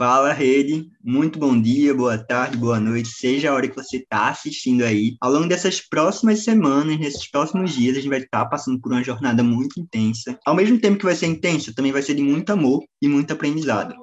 Fala, rede. Muito bom dia, boa tarde, boa noite, seja a hora que você está assistindo aí. Ao longo dessas próximas semanas, nesses próximos dias, a gente vai estar tá passando por uma jornada muito intensa. Ao mesmo tempo que vai ser intensa, também vai ser de muito amor e muito aprendizado.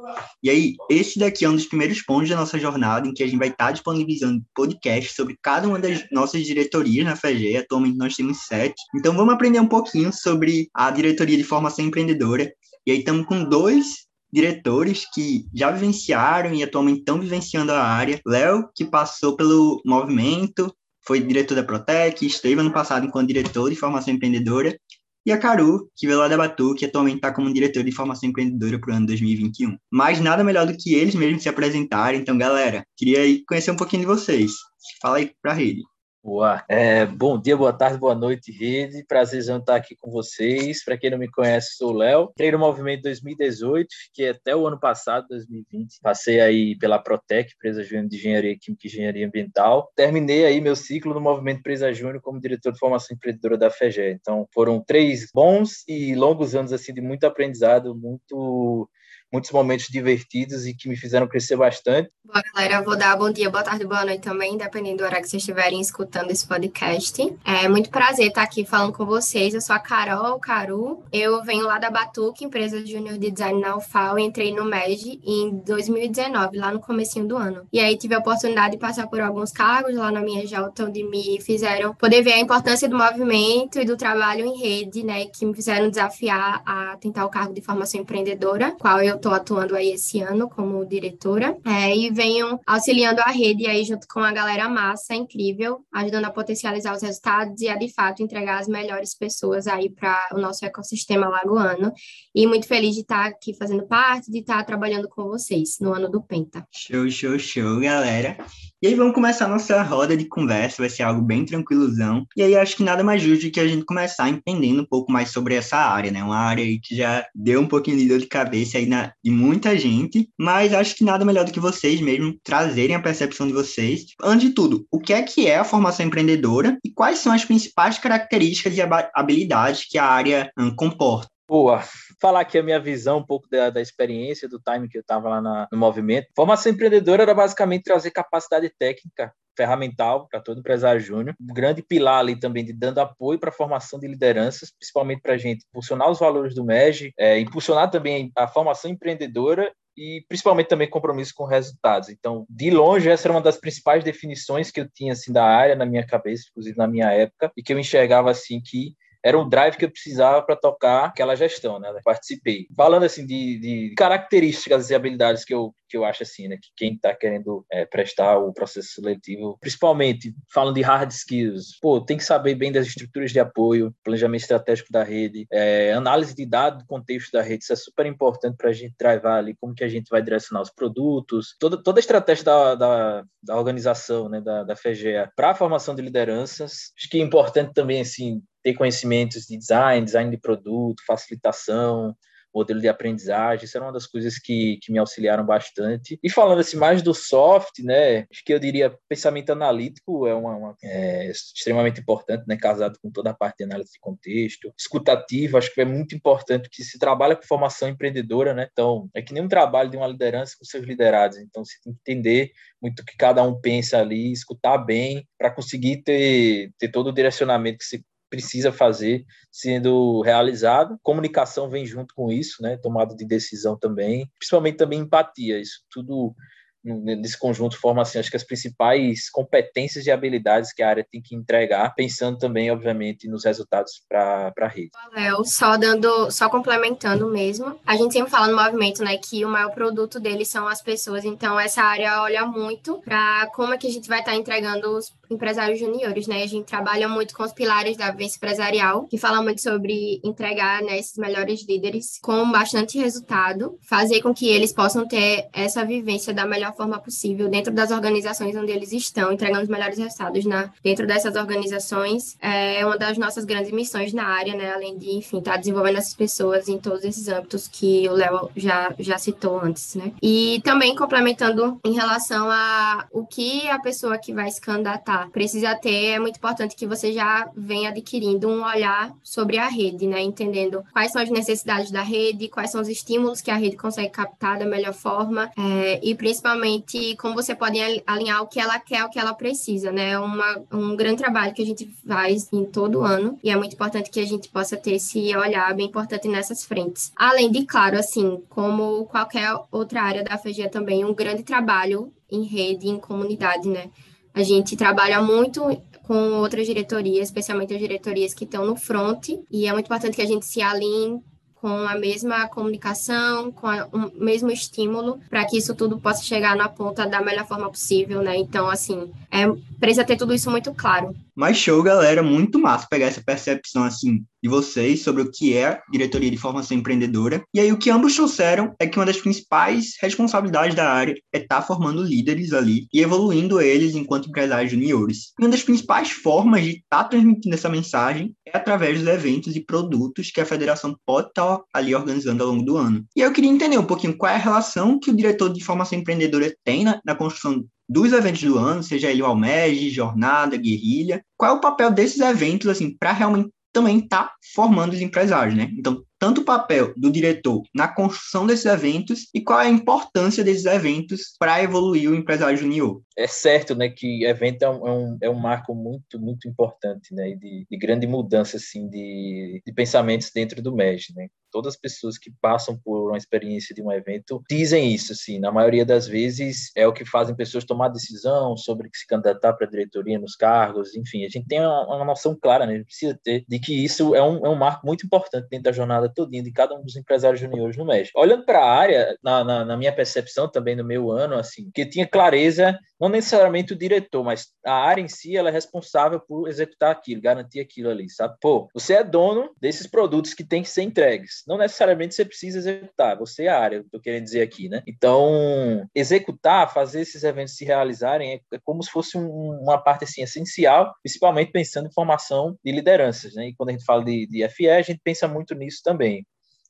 E aí, esse daqui é um dos primeiros pontos da nossa jornada, em que a gente vai estar tá disponibilizando podcasts sobre cada uma das nossas diretorias na FEGE. Atualmente nós temos sete. Então vamos aprender um pouquinho sobre a diretoria de formação empreendedora. E aí estamos com dois diretores que já vivenciaram e atualmente estão vivenciando a área. Léo, que passou pelo movimento, foi diretor da Protec, esteve ano passado enquanto diretor de formação empreendedora. E a Caru, que veio lá da Batu, que atualmente está como diretor de formação empreendedora para o ano 2021. Mas nada melhor do que eles mesmos se apresentarem. Então, galera, queria conhecer um pouquinho de vocês. Fala aí para a rede. Boa. É, bom dia, boa tarde, boa noite, rede. Prazerzão estar aqui com vocês. Para quem não me conhece, sou o Léo. Entrei no movimento 2018, fiquei até o ano passado, 2020. Passei aí pela Protec, empresa júnior de engenharia química e engenharia ambiental. Terminei aí meu ciclo no movimento Empresa Júnior como diretor de formação empreendedora da FEGE. Então, foram três bons e longos anos assim de muito aprendizado, muito muitos momentos divertidos e que me fizeram crescer bastante. Boa, galera. Vou dar bom dia, boa tarde, boa noite também, dependendo do horário que vocês estiverem escutando esse podcast. É muito prazer estar aqui falando com vocês. Eu sou a Carol Caru. Eu venho lá da Batuque, empresa júnior de design na UFAL, entrei no MED em 2019, lá no comecinho do ano. E aí tive a oportunidade de passar por alguns cargos lá na minha Jalta, onde me fizeram poder ver a importância do movimento e do trabalho em rede, né, que me fizeram desafiar a tentar o cargo de formação empreendedora, qual eu estou atuando aí esse ano como diretora, é, e venho auxiliando a rede aí junto com a galera massa, incrível, ajudando a potencializar os resultados e a de fato entregar as melhores pessoas aí para o nosso ecossistema lagoano. E muito feliz de estar aqui fazendo parte, de estar trabalhando com vocês no ano do Penta. Show, show, show, galera. E aí vamos começar a nossa roda de conversa, vai ser algo bem tranquilozão. E aí acho que nada mais justo que a gente começar entendendo um pouco mais sobre essa área, né? Uma área que já deu um pouquinho de dor de cabeça aí na, de muita gente, mas acho que nada melhor do que vocês mesmo trazerem a percepção de vocês. Antes de tudo, o que é que é a formação empreendedora e quais são as principais características e habilidades que a área um, comporta? Boa. Falar aqui a minha visão, um pouco da, da experiência, do time que eu estava lá na, no movimento. Formação empreendedora era basicamente trazer capacidade técnica ferramental para todo empresário júnior. Um grande pilar ali também de dando apoio para a formação de lideranças, principalmente para a gente impulsionar os valores do MEG, é, impulsionar também a formação empreendedora e principalmente também compromisso com resultados. Então, de longe, essa era uma das principais definições que eu tinha assim da área na minha cabeça, inclusive na minha época, e que eu enxergava assim que era um drive que eu precisava para tocar aquela gestão, né? Participei. Falando assim de, de, características e habilidades que eu, que eu acho assim, né? Que quem está querendo é, prestar o processo seletivo, principalmente falando de hard skills, pô, tem que saber bem das estruturas de apoio, planejamento estratégico da rede, é, análise de dados do contexto da rede, isso é super importante para a gente drivar ali como que a gente vai direcionar os produtos, toda, toda a estratégia da, da, da organização, né? Da, da FEGEA para a formação de lideranças. Acho que é importante também, assim, ter conhecimentos de design, design de produto, facilitação, modelo de aprendizagem, isso era uma das coisas que, que me auxiliaram bastante. E falando assim mais do soft, né, acho que eu diria pensamento analítico é, uma, uma é extremamente importante, né, casado com toda a parte de análise de contexto. Escutativo, acho que é muito importante que se trabalha com formação empreendedora, né, então é que nem um trabalho de uma liderança com seus liderados, então você tem que entender muito o que cada um pensa ali, escutar bem para conseguir ter, ter todo o direcionamento que se precisa fazer sendo realizado. Comunicação vem junto com isso, né? Tomada de decisão também, principalmente também empatia. Isso tudo nesse conjunto forma assim, acho que as principais competências e habilidades que a área tem que entregar, pensando também, obviamente, nos resultados para a rede. Léo, só dando, só complementando mesmo, a gente sempre fala no movimento, né, que o maior produto deles são as pessoas, então essa área olha muito para como é que a gente vai estar tá entregando os empresários juniores, né? A gente trabalha muito com os pilares da vivência empresarial, que fala muito sobre entregar né, esses melhores líderes com bastante resultado, fazer com que eles possam ter essa vivência da melhor forma possível dentro das organizações onde eles estão, entregando os melhores resultados na, dentro dessas organizações. É uma das nossas grandes missões na área, né? Além de, enfim, estar tá desenvolvendo essas pessoas em todos esses âmbitos que o Léo já, já citou antes, né? E também complementando em relação a o que a pessoa que vai se candidatar precisa ter, é muito importante que você já venha adquirindo um olhar sobre a rede, né? Entendendo quais são as necessidades da rede, quais são os estímulos que a rede consegue captar da melhor forma, é, e principalmente como você pode alinhar o que ela quer, o que ela precisa, né? É um grande trabalho que a gente faz em todo ano, e é muito importante que a gente possa ter esse olhar bem importante nessas frentes. Além de, claro, assim, como qualquer outra área da FG também, um grande trabalho em rede, em comunidade, né? A gente trabalha muito com outras diretorias, especialmente as diretorias que estão no front, e é muito importante que a gente se alinhe com a mesma comunicação, com o mesmo estímulo, para que isso tudo possa chegar na ponta da melhor forma possível, né? Então, assim, é, precisa ter tudo isso muito claro. Mas show, galera, muito massa pegar essa percepção, assim, de vocês sobre o que é diretoria de formação empreendedora. E aí, o que ambos trouxeram é que uma das principais responsabilidades da área é estar tá formando líderes ali e evoluindo eles enquanto empresários juniores. E uma das principais formas de estar tá transmitindo essa mensagem é através dos eventos e produtos que a federação pode estar tá ali organizando ao longo do ano. E eu queria entender um pouquinho qual é a relação que o diretor de formação empreendedora tem na, na construção dos eventos do ano, seja ele o Almeg, Jornada, Guerrilha, qual é o papel desses eventos, assim, para realmente também estar tá formando os empresários, né? Então, tanto o papel do diretor na construção desses eventos e qual é a importância desses eventos para evoluir o empresário junior. É certo, né, que evento é um, é um, é um marco muito, muito importante, né, de, de grande mudança, assim, de, de pensamentos dentro do MES, né. Todas as pessoas que passam por uma experiência de um evento dizem isso, assim, na maioria das vezes é o que fazem pessoas tomar decisão sobre se candidatar para a diretoria nos cargos, enfim, a gente tem uma, uma noção clara, né, a gente precisa ter, de que isso é um, é um marco muito importante dentro da jornada todinha de cada um dos empresários juniores no México. Olhando para a área, na, na, na, minha percepção também no meu ano, assim, que tinha clareza, não necessariamente o diretor, mas a área em si, ela é responsável por executar aquilo, garantir aquilo ali, sabe? Pô, você é dono desses produtos que tem que ser entregues. Não necessariamente você precisa executar, você é a área, tô querendo dizer aqui, né? Então, executar, fazer esses eventos se realizarem é, é como se fosse um, uma parte, assim, essencial, principalmente pensando em formação de lideranças, né? E quando a gente fala de, de FE, a gente pensa muito nisso também.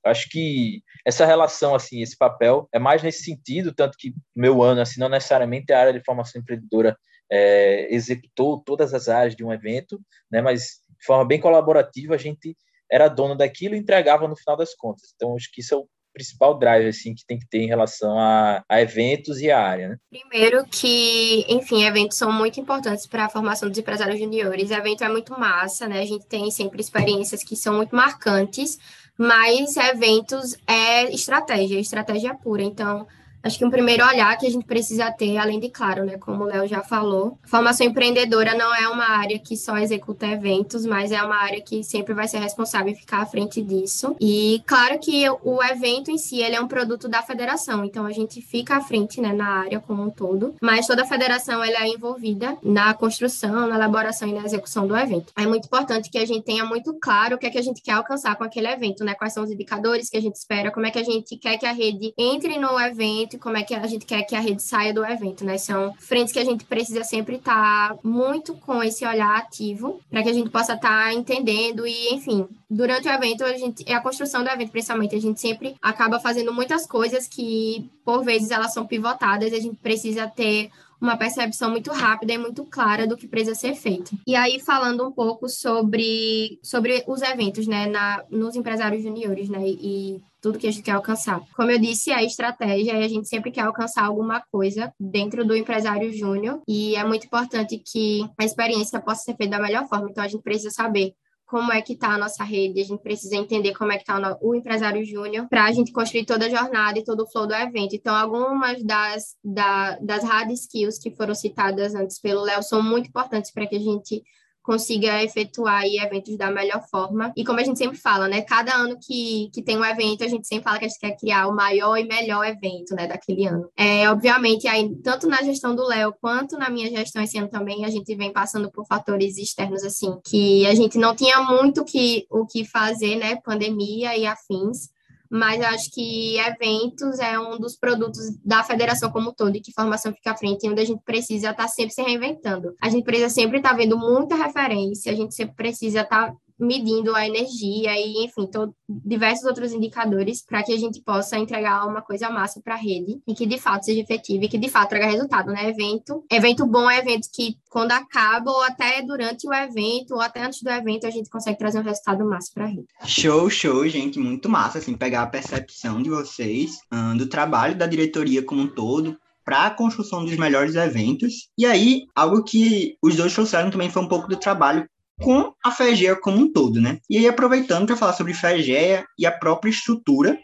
Acho que essa relação, assim, esse papel é mais nesse sentido, tanto que meu ano, assim, não necessariamente a área de formação empreendedora é, executou todas as áreas de um evento, né, mas de forma bem colaborativa a gente era dono daquilo e entregava no final das contas. Então, acho que isso é o principal drive assim que tem que ter em relação a, a eventos e a área, né? Primeiro que, enfim, eventos são muito importantes para a formação dos empresários juniores. Evento é muito massa, né? A gente tem sempre experiências que são muito marcantes, mas eventos é estratégia, estratégia pura. Então, Acho que um primeiro olhar que a gente precisa ter, além de, claro, né, como o Léo já falou, formação empreendedora não é uma área que só executa eventos, mas é uma área que sempre vai ser responsável em ficar à frente disso. E claro que o evento em si, ele é um produto da federação, então a gente fica à frente, né, na área como um todo, mas toda a federação ela é envolvida na construção, na elaboração e na execução do evento. É muito importante que a gente tenha muito claro o que é que a gente quer alcançar com aquele evento, né? Quais são os indicadores que a gente espera, como é que a gente quer que a rede entre no evento como é que a gente quer que a rede saia do evento, né? São frentes que a gente precisa sempre estar tá muito com esse olhar ativo para que a gente possa estar tá entendendo e, enfim, durante o evento, a gente, é a construção do evento, principalmente, a gente sempre acaba fazendo muitas coisas que, por vezes, elas são pivotadas a gente precisa ter uma percepção muito rápida e muito clara do que precisa ser feito. E aí, falando um pouco sobre, sobre os eventos, né, na, nos empresários juniores, né, e tudo que a gente quer alcançar. Como eu disse, é estratégia e a gente sempre quer alcançar alguma coisa dentro do empresário júnior e é muito importante que a experiência possa ser feita da melhor forma. Então, a gente precisa saber como é que está a nossa rede, a gente precisa entender como é que está o, empresário júnior para a gente construir toda a jornada e todo o flow do evento. Então, algumas das, da, das hard skills que foram citadas antes pelo Léo são muito importantes para que a gente consiga efetuar aí eventos da melhor forma. E como a gente sempre fala, né? Cada ano que, que tem um evento, a gente sempre fala que a gente quer criar o maior e melhor evento, né, daquele ano. É, obviamente, aí, tanto na gestão do Léo quanto na minha gestão esse ano também, a gente vem passando por fatores externos, assim, que a gente não tinha muito que, o que fazer, né? Pandemia e afins mas acho que eventos é um dos produtos da federação como um todo e que formação fica à frente, onde a gente precisa estar tá sempre se reinventando. A gente precisa sempre estar tá vendo muita referência, a gente sempre precisa estar tá medindo a energia e, enfim, diversos outros indicadores para que a gente possa entregar uma coisa massa para a rede e que de fato seja efetiva e que de fato traga resultado, né? Evento, evento bom é evento que quando acaba ou até durante o evento ou até antes do evento a gente consegue trazer um resultado massa para a rede. Show, show, gente, muito massa, assim, pegar a percepção de vocês, um, do trabalho da diretoria como um todo, para a construção dos melhores eventos. E aí, algo que os dois trouxeram também foi um pouco do trabalho com a FEGEA como um todo, né? E aí, aproveitando para falar sobre FEGEA e a própria estrutura,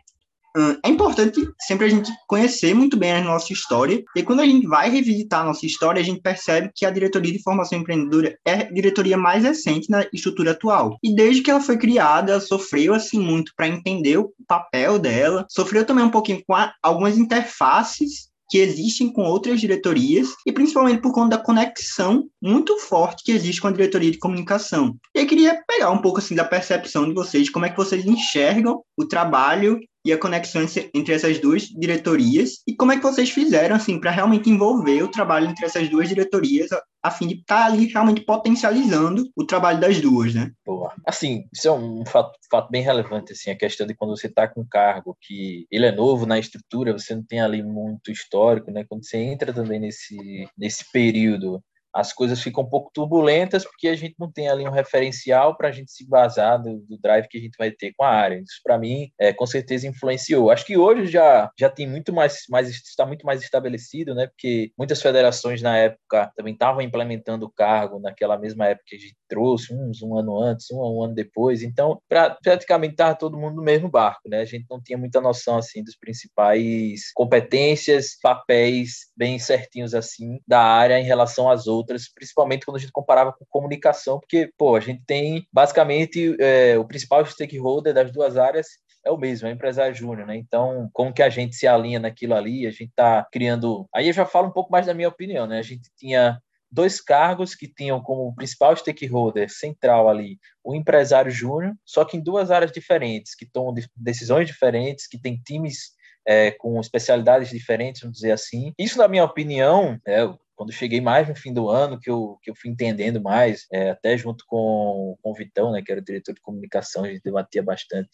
é importante sempre a gente conhecer muito bem a nossa história, e quando a gente vai revisitar a nossa história, a gente percebe que a diretoria de formação empreendedora é a diretoria mais recente na estrutura atual. E desde que ela foi criada, ela sofreu assim muito para entender o papel dela, sofreu também um pouquinho com a, algumas interfaces que existem com outras diretorias e principalmente por conta da conexão muito forte que existe com a diretoria de comunicação. E eu queria pegar um pouco assim da percepção de vocês, como é que vocês enxergam o trabalho e a conexão entre essas duas diretorias e como é que vocês fizeram assim para realmente envolver o trabalho entre essas duas diretorias a fim de estar tá ali realmente potencializando o trabalho das duas, né? Boa. Assim, isso é um fato, fato bem relevante, assim, a questão de quando você está com um cargo que ele é novo na estrutura, você não tem ali muito histórico, né? Quando você entra também nesse, nesse período as coisas ficam um pouco turbulentas porque a gente não tem ali um referencial para a gente se basar do, do, drive que a gente vai ter com a área. Isso para mim é, com certeza influenciou. Acho que hoje já já tem muito mais, mais está muito mais estabelecido, né? Porque muitas federações na época também estavam implementando o cargo naquela mesma época que a gente trouxe, uns um ano antes, um, um ano depois. Então, pra, praticamente estava todo mundo no mesmo barco, né? A gente não tinha muita noção assim dos principais competências, papéis bem certinhos assim da área em relação às outras outras, principalmente quando a gente comparava com comunicação, porque, pô, a gente tem basicamente é, o principal stakeholder das duas áreas é o mesmo, é o empresário júnior, né? Então, como que a gente se alinha naquilo ali? A gente está criando. Aí eu já falo um pouco mais da minha opinião, né? A gente tinha dois cargos que tinham como principal stakeholder central ali o empresário júnior, só que em duas áreas diferentes, que tomam decisões diferentes, que têm times é, com especialidades diferentes, vamos dizer assim. Isso, na minha opinião, é, quando cheguei mais no fim do ano, que eu, que eu fui entendendo mais, é, até junto com, com o Vitão, né, que era o diretor de comunicação, a gente debatia bastante,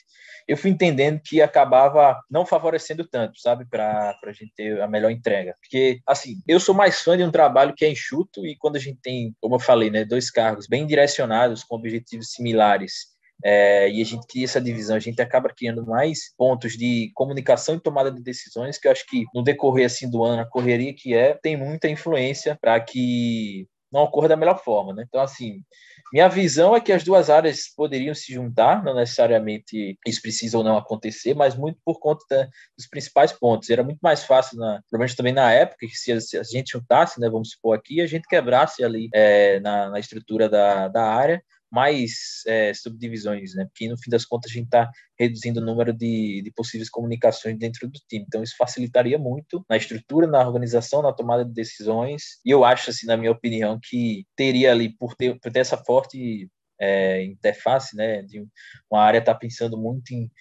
eu fui entendendo que acabava não favorecendo tanto, sabe, para a gente ter a melhor entrega. Porque, assim, eu sou mais fã de um trabalho que é enxuto e quando a gente tem, como eu falei, né, dois cargos bem direcionados, com objetivos similares, é, e a gente cria essa divisão, a gente acaba criando mais pontos de comunicação e tomada de decisões, que eu acho que no decorrer assim do ano, a correria que é, tem muita influência para que não ocorra da melhor forma, né? Então, assim, minha visão é que as duas áreas poderiam se juntar, não necessariamente isso precisa ou não acontecer, mas muito por conta dos principais pontos. Era muito mais fácil, na, provavelmente também na época, que se a, se a gente juntasse, né, vamos supor aqui, a gente quebrasse ali é, na, na estrutura da, da área, mais é, subdivisões, né? Porque no fim das contas a gente está reduzindo o número de, de possíveis comunicações dentro do time. Então isso facilitaria muito na estrutura, na organização, na tomada de decisões. E eu acho, assim, na minha opinião, que teria ali por ter, por ter essa forte é, interface, né? De uma área estar tá pensando muito em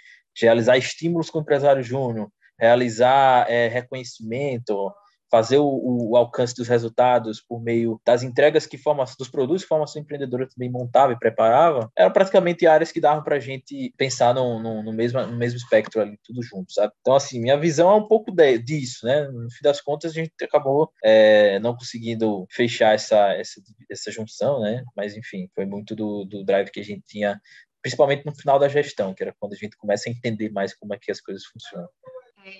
realizar estímulos com o empresário júnior, realizar é, reconhecimento, fazer o, o, alcance dos resultados por meio das entregas que forma, dos produtos que formação empreendedora também montava e preparava, eram praticamente áreas que davam para a gente pensar no, no, no, mesmo, no mesmo espectro ali, tudo junto, sabe? Então, assim, minha visão é um pouco de, disso, né? No fim das contas, a gente acabou é, não conseguindo fechar essa, essa, essa junção, né? Mas, enfim, foi muito do, do drive que a gente tinha, principalmente no final da gestão, que era quando a gente começa a entender mais como é que as coisas funcionam.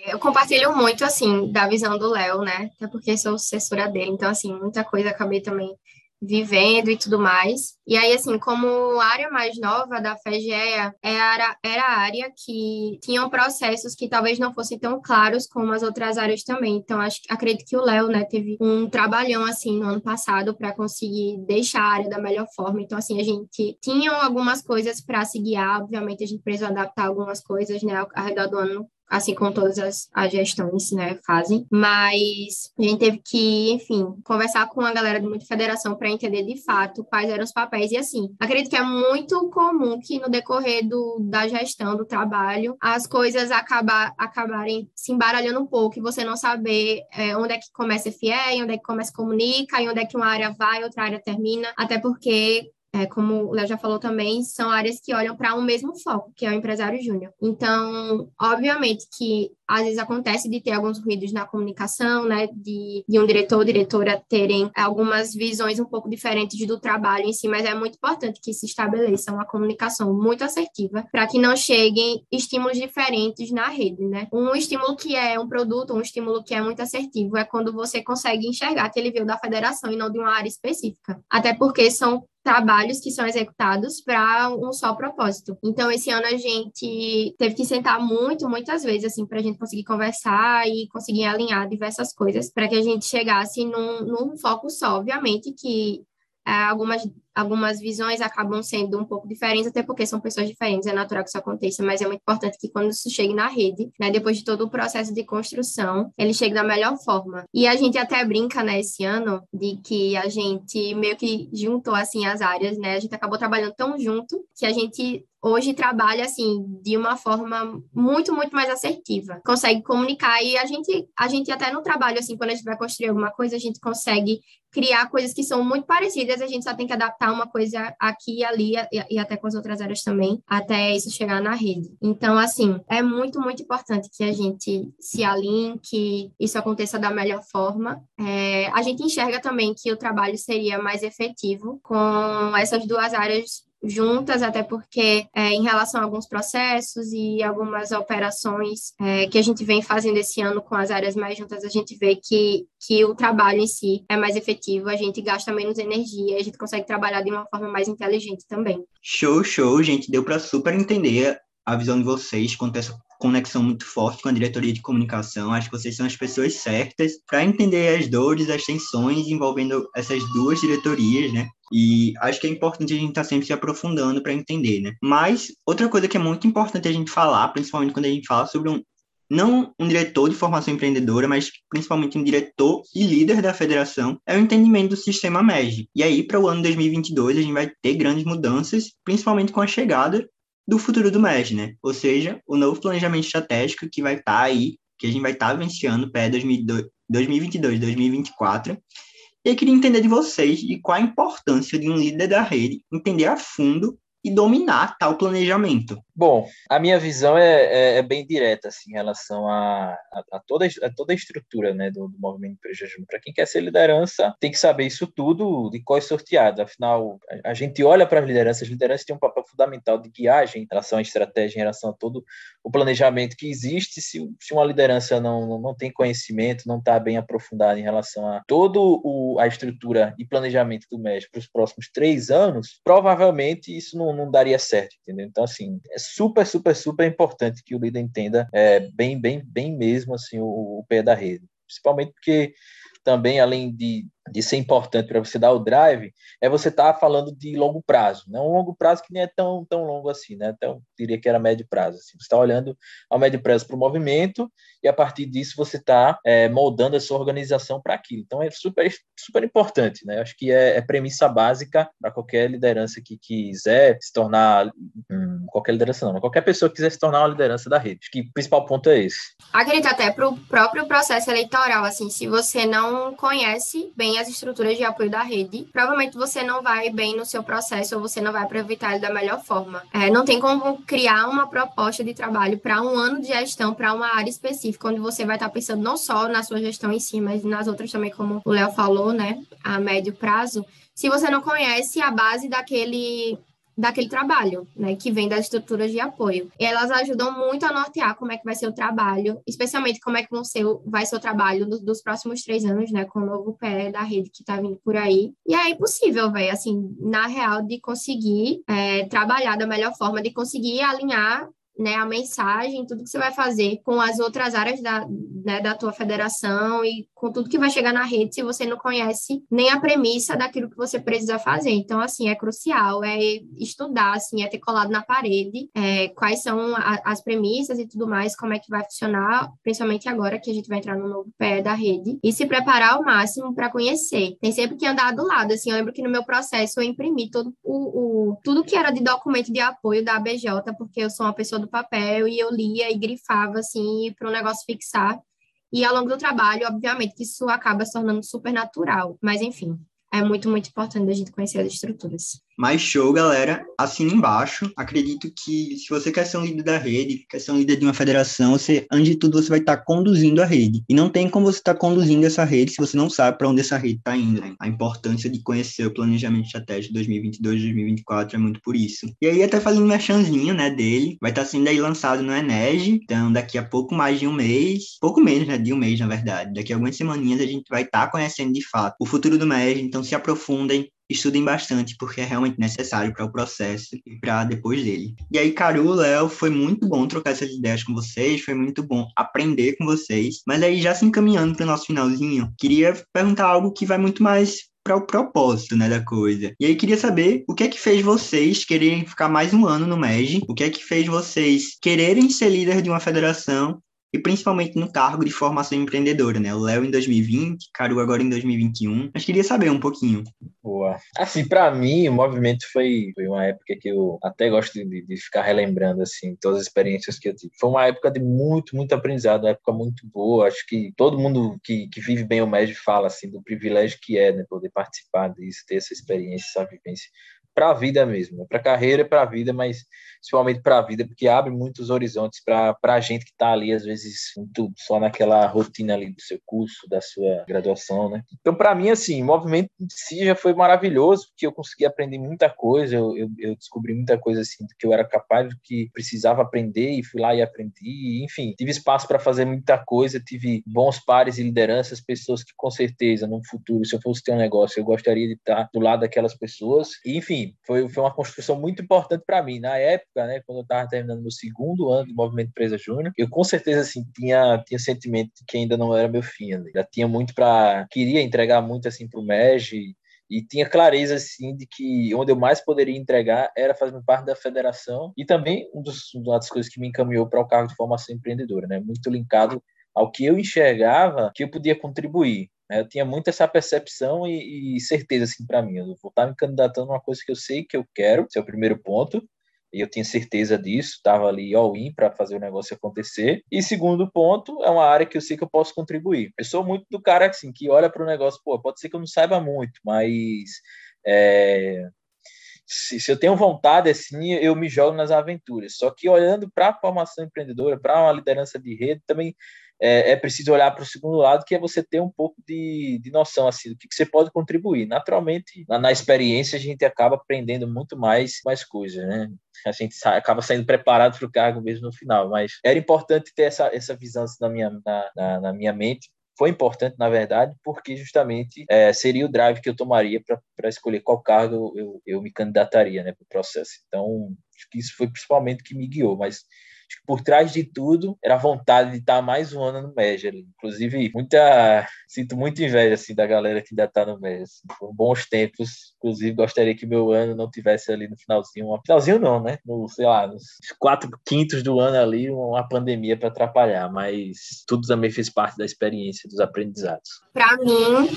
Eu compartilho muito, assim, da visão do Léo, né? Até porque sou assessora dele, então, assim, muita coisa acabei também vivendo e tudo mais. E aí, assim, como área mais nova da FEGEA, era, era a área que tinham processos que talvez não fossem tão claros como as outras áreas também. Então, acho, acredito que o Léo, né, teve um trabalhão, assim, no ano passado para conseguir deixar a área da melhor forma. Então, assim, a gente tinha algumas coisas para se guiar, obviamente a gente precisou adaptar algumas coisas, né, ao redor do ano assim como todas as, as gestões né, fazem, mas a gente teve que, enfim, conversar com a galera do Federação para entender de fato quais eram os papéis, e assim, acredito que é muito comum que no decorrer do, da gestão, do trabalho, as coisas acabar, acabarem se embaralhando um pouco e você não saber é, onde é que começa a FIE, onde é que começa a comunica, e onde é que uma área vai, outra área termina, até porque é, como o Léo já falou também, são áreas que olham para um mesmo foco, que é o empresário júnior. Então, obviamente que às vezes acontece de ter alguns ruídos na comunicação, né, de, de um diretor ou diretora terem algumas visões um pouco diferentes do trabalho em si, mas é muito importante que se estabeleça uma comunicação muito assertiva para que não cheguem estímulos diferentes na rede, né? Um estímulo que é um produto, um estímulo que é muito assertivo é quando você consegue enxergar que ele veio da federação e não de uma área específica. Até porque são trabalhos que são executados para um só propósito. Então, esse ano a gente teve que sentar muito, muitas vezes, assim, para a gente conseguir conversar e conseguir alinhar diversas coisas para que a gente chegasse num, num foco só. Obviamente que é, algumas, algumas visões acabam sendo um pouco diferentes, até porque são pessoas diferentes, é natural que isso aconteça, mas é muito importante que quando isso chegue na rede, né, depois de todo o processo de construção, ele chegue da melhor forma. E a gente até brinca, né, esse ano, de que a gente meio que juntou, assim, as áreas, né, a gente acabou trabalhando tão junto que a gente hoje trabalha assim de uma forma muito muito mais assertiva. Consegue comunicar e a gente a gente até no trabalho assim quando a gente vai construir alguma coisa a gente consegue criar coisas que são muito parecidas a gente só tem que adaptar uma coisa aqui e ali e, e até com as outras áreas também até isso chegar na rede. Então assim é muito muito importante que a gente se alinhe que isso aconteça da melhor forma. É, a gente enxerga também que o trabalho seria mais efetivo com essas duas áreas juntas, até porque é, em relação a alguns processos e algumas operações é, que a gente vem fazendo esse ano com as áreas mais juntas, a gente vê que, que o trabalho em si é mais efetivo, a gente gasta menos energia, a gente consegue trabalhar de uma forma mais inteligente também. Show, show, gente, deu para super entender a visão de vocês quanto a essa conexão muito forte com a diretoria de comunicação. Acho que vocês são as pessoas certas para entender as dores, as tensões envolvendo essas duas diretorias, né? E acho que é importante a gente estar tá sempre se aprofundando para entender, né? Mas outra coisa que é muito importante a gente falar, principalmente quando a gente fala sobre um não um diretor de formação empreendedora, mas principalmente um diretor e líder da federação, é o entendimento do sistema MEG. E aí, para o ano 2022, a gente vai ter grandes mudanças, principalmente com a chegada do futuro do MEG, né? Ou seja, o novo planejamento estratégico que vai estar tá aí, que a gente vai estar tá venciando para 2022, 2024, eu queria entender de vocês de qual a importância de um líder da rede entender a fundo e dominar tal planejamento. Bom, a minha visão é, é, é bem direta assim, em relação a, a, a, toda, a toda a estrutura né, do, do movimento Júnior. Para quem quer ser liderança, tem que saber isso tudo de quais sorteados. Afinal, a, a, gente olha para as lideranças, as lideranças têm um papel fundamental de guiagem em relação à estratégia, em relação a todo o planejamento que existe. Se, se uma liderança não, não, tem conhecimento, não está bem aprofundada em relação a toda a estrutura e planejamento do MES para os próximos três anos, provavelmente isso não, não daria certo, entendeu? Então, assim, é super, super, super importante que o líder entenda é, bem, bem, bem mesmo assim, o, o pé da rede. Principalmente porque também, além de de ser importante para você dar o drive, é você estar tá falando de longo prazo, né? Um longo prazo que nem é tão, tão longo assim, né? Então, diria que era médio prazo. Assim. Você está olhando ao médio prazo para o movimento e a partir disso você está é, moldando a sua organização para aquilo. Então, é super, super importante, né? Acho que é, é premissa básica para qualquer liderança que quiser se tornar, hum, qualquer liderança não, qualquer pessoa que quiser se tornar uma liderança da rede. Acho que o principal ponto é esse. Acredito até para o próprio processo eleitoral, assim, se você não conhece bem as estruturas de apoio da rede, provavelmente você não vai bem no seu processo ou você não vai aproveitar ele da melhor forma. É, não tem como criar uma proposta de trabalho para um ano de gestão, para uma área específica, onde você vai estar pensando não só na sua gestão em si, mas nas outras também, como o Léo falou, né, a médio prazo. Se você não conhece a base daquele daquele trabalho, né, que vem das estruturas de apoio. E elas ajudam muito a nortear como é que vai ser o trabalho, especialmente como é que vão ser, vai ser o trabalho dos, dos próximos três anos, né, com o novo pé da rede que tá vindo por aí. E é impossível, velho, assim, na real, de conseguir é, trabalhar da melhor forma, de conseguir alinhar né, a mensagem, tudo que você vai fazer com as outras áreas da, né, da tua federação e com tudo que vai chegar na rede se você não conhece nem a premissa daquilo que você precisa fazer. Então, assim, é crucial, é estudar, assim, é ter colado na parede é, quais são a, as premissas e tudo mais, como é que vai funcionar, principalmente agora que a gente vai entrar no novo pé da rede, e se preparar ao máximo para conhecer. Tem sempre que andar do lado, assim, eu lembro que no meu processo eu imprimi todo o, o tudo que era de documento de apoio da ABJ, porque eu sou uma pessoa do papel e eu lia e grifava assim para o negócio fixar. E ao longo do trabalho, obviamente, que isso acaba se tornando super natural. Mas, enfim, é muito, muito importante a gente conhecer as estruturas. Mas show, galera. Assina embaixo. Acredito que se você quer ser um líder da rede, quer ser um líder de uma federação, você, antes de tudo, você vai estar conduzindo a rede. E não tem como você estar conduzindo essa rede se você não sabe para onde essa rede está indo. Né? A importância de conhecer o planejamento estratégico 2022-2024 é muito por isso. E aí, até fazendo merchanzinho, né, dele, vai estar sendo aí lançado no Enege. Então, daqui a pouco mais de um mês, pouco menos, né, de um mês, na verdade. Daqui a algumas semaninhas a gente vai estar conhecendo de fato o futuro do MEG. Então, se aprofundem, estudem bastante, porque é realmente necessário para o processo e para depois dele. E aí, Caru, Léo, foi muito bom trocar essas ideias com vocês, foi muito bom aprender com vocês. Mas aí, já se encaminhando para o nosso finalzinho, queria perguntar algo que vai muito mais para o propósito, né, da coisa. E aí queria saber o que é que fez vocês quererem ficar mais um ano no MEG, o que é que fez vocês quererem ser líder de uma federação e principalmente no cargo de formação empreendedora, né? O Léo em 2020, Caru agora em 2021. Mas queria saber um pouquinho. Boa. Assim, para mim, o movimento foi, foi uma época que eu até gosto de, de, ficar relembrando, assim, todas as experiências que eu tive. Foi uma época de muito, muito aprendizado, uma época muito boa. Acho que todo mundo que, que vive bem o MED fala, assim, do privilégio que é, né? Poder participar disso, ter essa experiência, essa vivência para a vida mesmo, né? para a carreira, para a vida, mas principalmente para a vida, porque abre muitos horizontes para a gente que está ali, às vezes, muito só naquela rotina ali do seu curso, da sua graduação, né? Então, para mim, assim, o movimento em si já foi maravilhoso, porque eu consegui aprender muita coisa, eu, eu, eu, descobri muita coisa, assim, do que eu era capaz, do que precisava aprender, e fui lá e aprendi, enfim, tive espaço para fazer muita coisa, tive bons pares e lideranças, pessoas que, com certeza, no futuro, se eu fosse ter um negócio, eu gostaria de estar do lado daquelas pessoas, e, enfim, foi, foi uma construção muito importante para mim. Na época, né, quando eu estava terminando meu segundo ano de Movimento Empresa Júnior, eu com certeza assim, tinha, tinha sentimento de que ainda não era meu fim. Né? Já tinha muito para. Queria entregar muito assim para o MEG e tinha clareza assim de que onde eu mais poderia entregar era fazendo parte da federação e também um dos, uma das coisas que me encaminhou para o cargo de formação empreendedora, né? Muito linkado ao que eu enxergava que eu podia contribuir. Eu tinha muito essa percepção e, e certeza assim para mim. Eu vou estar me candidatando a uma coisa que eu sei que eu quero, esse é o primeiro ponto. E eu tinha certeza disso, estava ali all-in para fazer o negócio acontecer. E segundo ponto, é uma área que eu sei que eu posso contribuir. Eu sou muito do cara assim, que olha para o negócio, pô, pode ser que eu não saiba muito, mas é, se, se, eu tenho vontade assim, eu me jogo nas aventuras. Só que olhando para a formação empreendedora, para uma liderança de rede, também é, é preciso olhar para o segundo lado, que é você ter um pouco de, de noção assim, do que, que você pode contribuir. Naturalmente, na, na, experiência, a gente acaba aprendendo muito mais, mais coisas, né? A gente sa acaba saindo preparado para o cargo mesmo no final, mas era importante ter essa, essa visão assim, na, minha, na, na, na minha mente, foi importante, na verdade, porque justamente é, seria o drive que eu tomaria para escolher qual cargo eu, eu me candidataria né, para o processo. Então, acho que isso foi principalmente que me guiou, mas por trás de tudo era a vontade de estar mais um ano no Major. Inclusive, muita sinto muita inveja assim da galera que ainda está no Major. Assim, foram bons tempos. Inclusive, gostaria que meu ano não tivesse ali no finalzinho, uma finalzinho não, né? No, sei lá, nos quatro quintos do ano ali, uma pandemia para atrapalhar, mas tudo também fez parte da experiência, dos aprendizados. Para mim,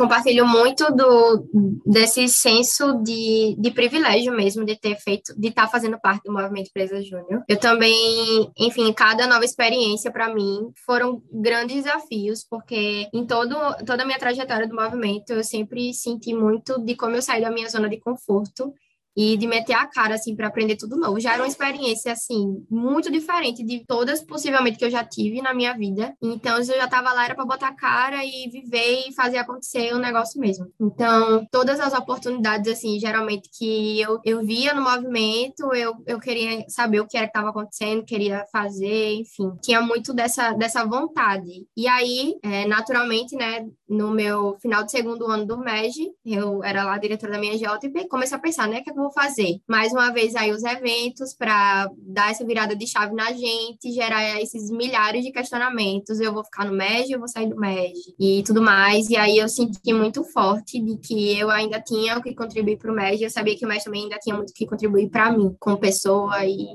compartilho muito do desse senso de, de privilégio mesmo de ter feito, de estar tá fazendo parte do movimento Empresa Júnior. Eu também, enfim, cada nova experiência para mim foram grandes desafios, porque em todo, toda a minha trajetória do movimento eu sempre senti muito de como eu saí da minha zona de conforto e de meter a cara assim para aprender tudo novo. Já era uma experiência assim muito diferente de todas possivelmente que eu já tive na minha vida. Então, eu já estava lá era para botar a cara e viver e fazer acontecer o negócio mesmo. Então, todas as oportunidades assim, geralmente que eu, eu via no movimento, eu, eu queria saber o que era que estava acontecendo, queria fazer, enfim, tinha muito dessa dessa vontade. E aí, é, naturalmente, né, no meu final de segundo ano do MEG, eu era lá diretora da minha JP, comecei a pensar, né, que vou fazer? Mais uma vez aí os eventos para dar essa virada de chave na gente, gerar esses milhares de questionamentos. Eu vou ficar no MEG, eu vou sair do MEG e tudo mais. E aí eu senti muito forte de que eu ainda tinha o que contribuir para o MEG. Eu sabia que o MEG também ainda tinha muito o que contribuir para mim, como pessoa e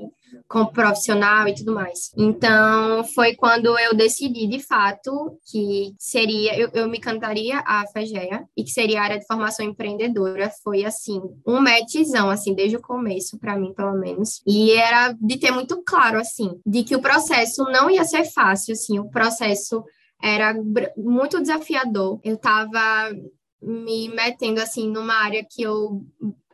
como profissional e tudo mais. Então, foi quando eu decidi, de fato, que seria, eu, eu me cantaria a FEGEA e que seria a área de formação empreendedora. Foi, assim, um matchzão, assim, desde o começo, para mim, pelo menos. E era de ter muito claro, assim, de que o processo não ia ser fácil, assim, o processo era muito desafiador. Eu estava me metendo, assim, numa área que eu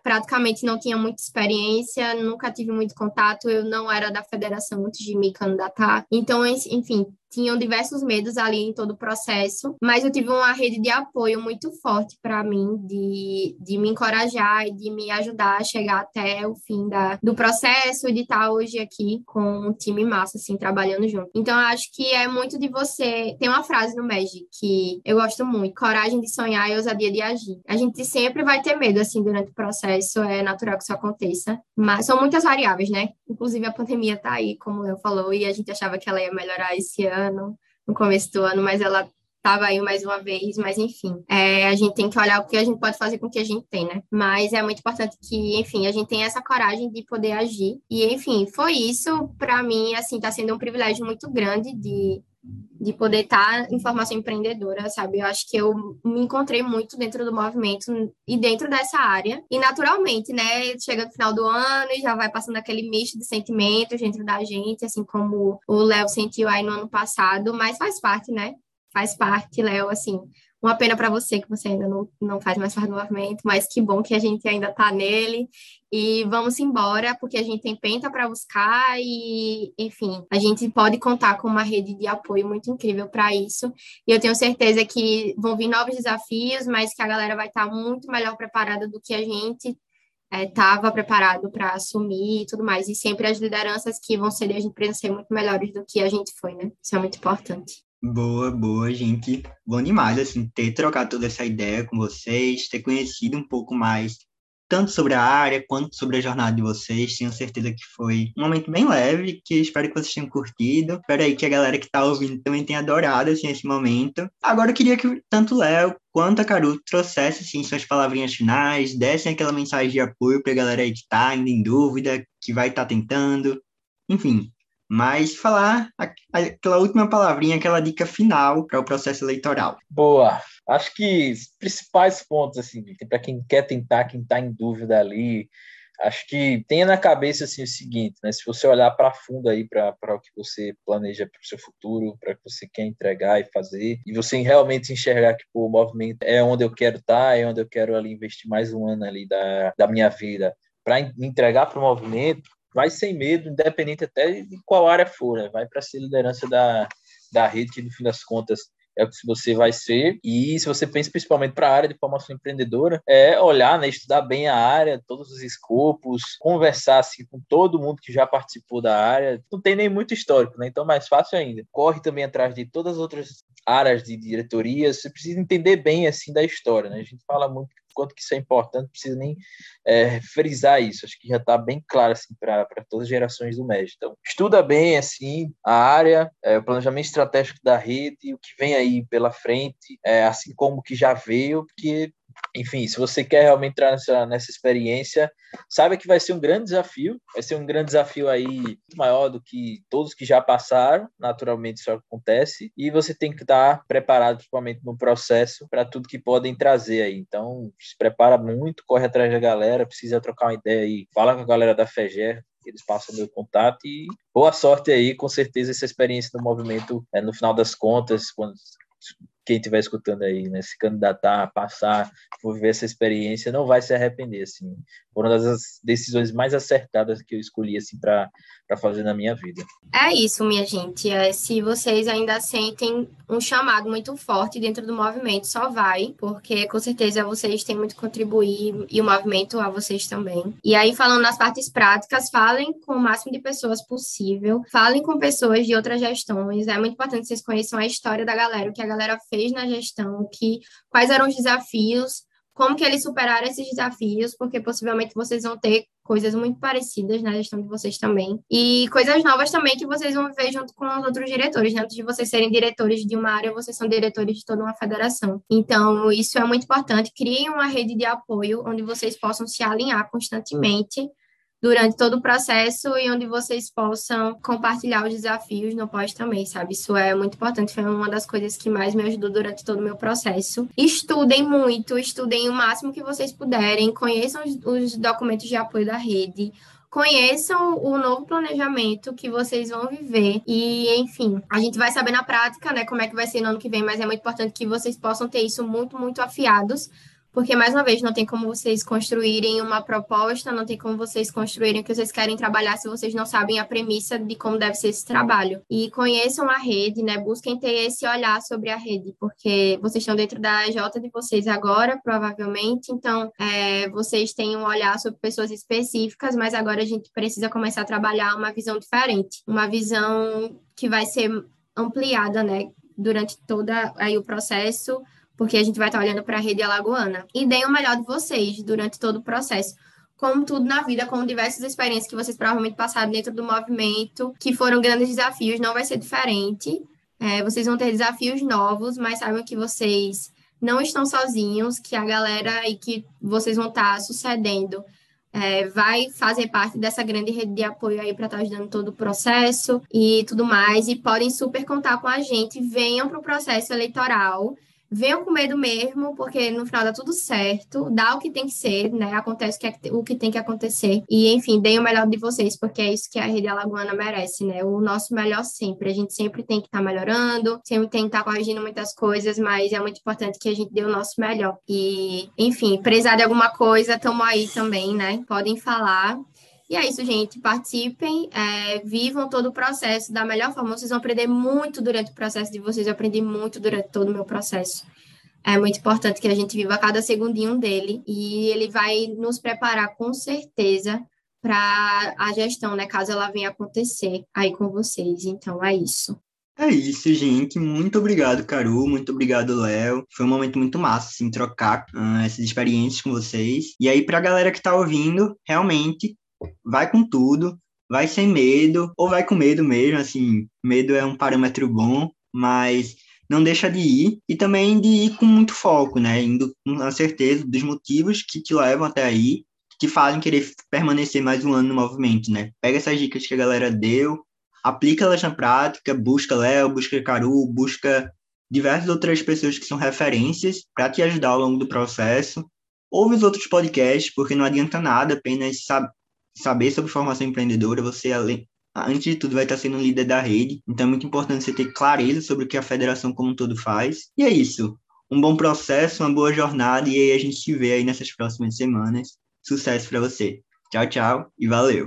praticamente não tinha muita experiência, nunca tive muito contato, eu não era da federação antes de me candidatar. Então, enfim, tinham diversos medos ali em todo o processo, mas eu tive uma rede de apoio muito forte para mim, de, de me encorajar e de me ajudar a chegar até o fim da, do processo e de estar hoje aqui com um time massa, assim, trabalhando junto. Então, eu acho que é muito de você. Tem uma frase no MEG que eu gosto muito: coragem de sonhar e ousadia de agir. A gente sempre vai ter medo, assim, durante o processo, é natural que isso aconteça, mas são muitas variáveis, né? Inclusive, a pandemia tá aí, como o Léo falou, e a gente achava que ela ia melhorar esse ano ano, no começo do ano, mas ela estava aí mais uma vez, mas enfim, é, a gente tem que olhar o que a gente pode fazer com o que a gente tem, né? Mas é muito importante que, enfim, a gente tenha essa coragem de poder agir. E, enfim, foi isso, para mim, assim, está sendo um privilégio muito grande de de poder estar tá em formação empreendedora, sabe? Eu acho que eu me encontrei muito dentro do movimento e dentro dessa área. E naturalmente, né, chega no final do ano e já vai passando aquele misto de sentimentos dentro da gente, assim como o Léo sentiu aí no ano passado, mas faz parte, né? Faz parte, Léo, assim, uma pena para você que você ainda não, não faz mais parte do movimento, mas que bom que a gente ainda está nele. E vamos embora, porque a gente tem penta para buscar e, enfim, a gente pode contar com uma rede de apoio muito incrível para isso. E eu tenho certeza que vão vir novos desafios, mas que a galera vai estar tá muito melhor preparada do que a gente estava é, preparado para assumir e tudo mais. E sempre as lideranças que vão ser gente precisa ser muito melhores do que a gente foi, né? Isso é muito importante. Boa, boa, gente. Bom demais, assim, ter trocado toda essa ideia com vocês, ter conhecido um pouco mais, tanto sobre a área quanto sobre a jornada de vocês. Tenho certeza que foi um momento bem leve, que espero que vocês tenham curtido. Espero aí que a galera que está ouvindo também tenha adorado, assim, esse momento. Agora eu queria que tanto Léo quanto a Caru trouxesse, assim, suas palavrinhas finais, dessem aquela mensagem de apoio para a galera aí que está ainda em dúvida, que vai estar tá tentando. Enfim, mas falar aquela última palavrinha, aquela dica final para o processo eleitoral. Boa. Acho que os principais pontos, assim, para quem quer tentar, quem está em dúvida ali, acho que tenha na cabeça assim, o seguinte, né? Se você olhar para fundo aí para o que você planeja para o seu futuro, para o que você quer entregar e fazer, e você realmente enxergar que pô, o movimento é onde eu quero estar, tá, é onde eu quero ali investir mais um ano ali da, da minha vida para entregar para o movimento, vai sem medo, independente até de qual área for, né? vai para ser liderança da, da rede, que no fim das contas é o que você vai ser. E se você pensa principalmente para a área de formação empreendedora, é olhar, né, estudar bem a área, todos os escopos, conversar assim, com todo mundo que já participou da área. Não tem nem muito histórico, né? Então, mais fácil ainda. Corre também atrás de todas as outras áreas de diretoria. Você precisa entender bem assim da história, né? A gente fala muito quanto que isso é importante, não precisa nem é, frisar isso, acho que já está bem claro assim, para todas as gerações do MED. Então, estuda bem assim a área, é, o planejamento estratégico da rede, o que vem aí pela frente, é, assim como o que já veio, porque enfim, se você quer realmente entrar nessa, nessa experiência, saiba que vai ser um grande desafio, vai ser um grande desafio aí maior do que todos que já passaram, naturalmente isso acontece, e você tem que estar preparado, principalmente no processo, para tudo que podem trazer aí. Então, se prepara muito, corre atrás da galera, precisa trocar uma ideia aí, fala com a galera da FEGER, eles passam meu contato. E boa sorte aí, com certeza essa experiência do movimento, é, no final das contas, quando quem estiver escutando aí, né, se candidatar, passar, viver essa experiência, não vai se arrepender, assim. Foram uma das decisões mais acertadas que eu escolhi, assim, para fazer na minha vida. É isso, minha gente. É, se vocês ainda sentem um chamado muito forte dentro do movimento, só vai, porque com certeza vocês têm muito a contribuir e o movimento a vocês também. E aí, falando nas partes práticas, falem com o máximo de pessoas possível, falem com pessoas de outras gestões. É muito importante que vocês conheçam a história da galera, o que a galera fez na gestão, que quais eram os desafios, como que eles superaram esses desafios, porque possivelmente vocês vão ter coisas muito parecidas na gestão de vocês também. E coisas novas também que vocês vão ver junto com os outros diretores. Né? Antes de vocês serem diretores de uma área, vocês são diretores de toda uma federação. Então, isso é muito importante. Criem uma rede de apoio onde vocês possam se alinhar constantemente durante todo o processo e onde vocês possam compartilhar os desafios no pós também, sabe? Isso é muito importante, foi uma das coisas que mais me ajudou durante todo o meu processo. Estudem muito, estudem o máximo que vocês puderem, conheçam os, os documentos de apoio da rede, conheçam o novo planejamento que vocês vão viver e, enfim, a gente vai saber na prática, né, como é que vai ser no ano que vem, mas é muito importante que vocês possam ter isso muito, muito afiados porque, mais uma vez, não tem como vocês construírem uma proposta, não tem como vocês construírem o que vocês querem trabalhar se vocês não sabem a premissa de como deve ser esse trabalho. E conheçam a rede, né? Busquem ter esse olhar sobre a rede, porque vocês estão dentro da J de vocês agora, provavelmente, então é, vocês têm um olhar sobre pessoas específicas, mas agora a gente precisa começar a trabalhar uma visão diferente, uma visão que vai ser ampliada, né? Durante todo aí o processo porque a gente vai estar olhando para a rede alagoana. E deem o melhor de vocês durante todo o processo. Como tudo na vida, como diversas experiências que vocês provavelmente passaram dentro do movimento, que foram grandes desafios, não vai ser diferente. É, vocês vão ter desafios novos, mas saibam que vocês não estão sozinhos, que a galera e que vocês vão estar sucedendo é, vai fazer parte dessa grande rede de apoio aí para estar ajudando todo o processo e tudo mais. E podem super contar com a gente. Venham para o processo eleitoral venham com medo mesmo, porque no final dá tudo certo, dá o que tem que ser, né? Acontece o que tem que acontecer. E, enfim, deem o melhor de vocês, porque é isso que a Rede Alagoana merece, né? O nosso melhor sempre. A gente sempre tem que estar tá melhorando, sempre tem que estar tá corrigindo muitas coisas, mas é muito importante que a gente dê o nosso melhor. E, enfim, precisar de alguma coisa, estamos aí também, né? Podem falar. E é isso, gente. Participem, é, vivam todo o processo da melhor forma. Vocês vão aprender muito durante o processo de vocês. Eu aprendi muito durante todo o meu processo. É muito importante que a gente viva cada segundinho dele e ele vai nos preparar com certeza para a gestão, né? Caso ela venha acontecer aí com vocês. Então é isso. É isso, gente. Muito obrigado, Caru. Muito obrigado, Léo. Foi um momento muito massa, assim, trocar uh, essas experiências com vocês. E aí, para a galera que está ouvindo, realmente vai com tudo, vai sem medo, ou vai com medo mesmo, assim, medo é um parâmetro bom, mas não deixa de ir, e também de ir com muito foco, né, indo com a certeza dos motivos que te levam até aí, que fazem querer permanecer mais um ano no movimento, né. Pega essas dicas que a galera deu, aplica elas na prática, busca Léo, busca Caru, busca diversas outras pessoas que são referências para te ajudar ao longo do processo. Ouve os outros podcasts, porque não adianta nada apenas saber sobre formação empreendedora, você, além, antes de tudo, vai estar sendo líder da rede. Então, é muito importante você ter clareza sobre o que a federação como um todo faz. E é isso. Um bom processo, uma boa jornada, e aí a gente se vê aí nessas próximas semanas. Sucesso para você. Tchau, tchau e valeu!